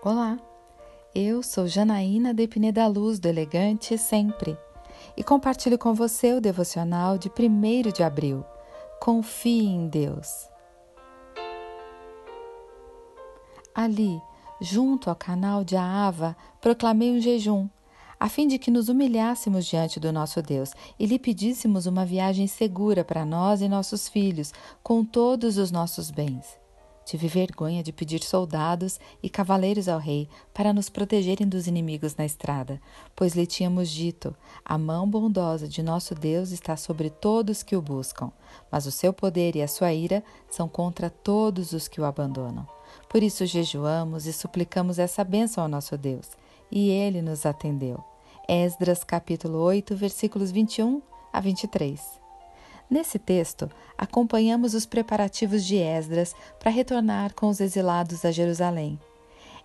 Olá, eu sou Janaína de Pineda Luz do Elegante Sempre e compartilho com você o devocional de 1 de abril. Confie em Deus. Ali, junto ao canal de Aava, proclamei um jejum, a fim de que nos humilhássemos diante do nosso Deus e lhe pedíssemos uma viagem segura para nós e nossos filhos, com todos os nossos bens. Tive vergonha de pedir soldados e cavaleiros ao rei para nos protegerem dos inimigos na estrada, pois lhe tínhamos dito: A mão bondosa de nosso Deus está sobre todos que o buscam, mas o seu poder e a sua ira são contra todos os que o abandonam. Por isso jejuamos e suplicamos essa bênção ao nosso Deus, e ele nos atendeu. Esdras capítulo 8, versículos 21 a 23. Nesse texto, acompanhamos os preparativos de Esdras para retornar com os exilados a Jerusalém.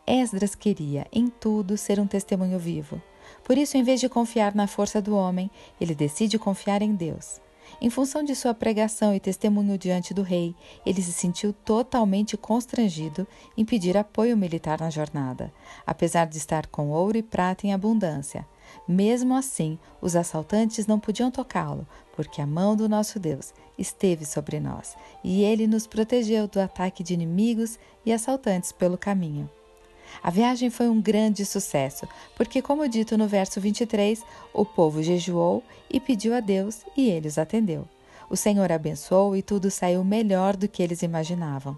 Esdras queria, em tudo, ser um testemunho vivo. Por isso, em vez de confiar na força do homem, ele decide confiar em Deus. Em função de sua pregação e testemunho diante do rei, ele se sentiu totalmente constrangido em pedir apoio militar na jornada, apesar de estar com ouro e prata em abundância. Mesmo assim, os assaltantes não podiam tocá-lo, porque a mão do nosso Deus esteve sobre nós, e ele nos protegeu do ataque de inimigos e assaltantes pelo caminho. A viagem foi um grande sucesso, porque, como dito no verso 23, o povo jejuou e pediu a Deus e ele os atendeu. O Senhor abençoou e tudo saiu melhor do que eles imaginavam.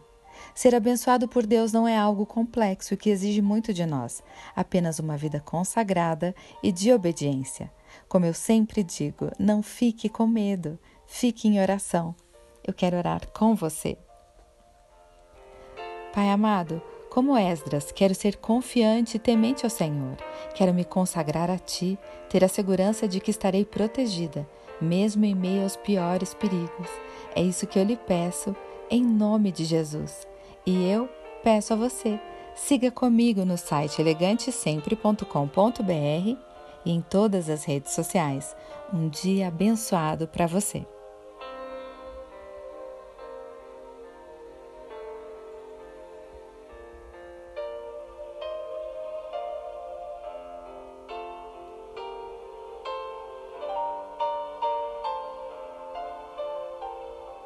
Ser abençoado por Deus não é algo complexo que exige muito de nós, apenas uma vida consagrada e de obediência. Como eu sempre digo, não fique com medo, fique em oração. Eu quero orar com você. Pai amado, como Esdras, quero ser confiante e temente ao Senhor. Quero me consagrar a Ti, ter a segurança de que estarei protegida, mesmo em meio aos piores perigos. É isso que eu lhe peço, em nome de Jesus. E eu peço a você, siga comigo no site elegantesempre.com.br e em todas as redes sociais. Um dia abençoado para você.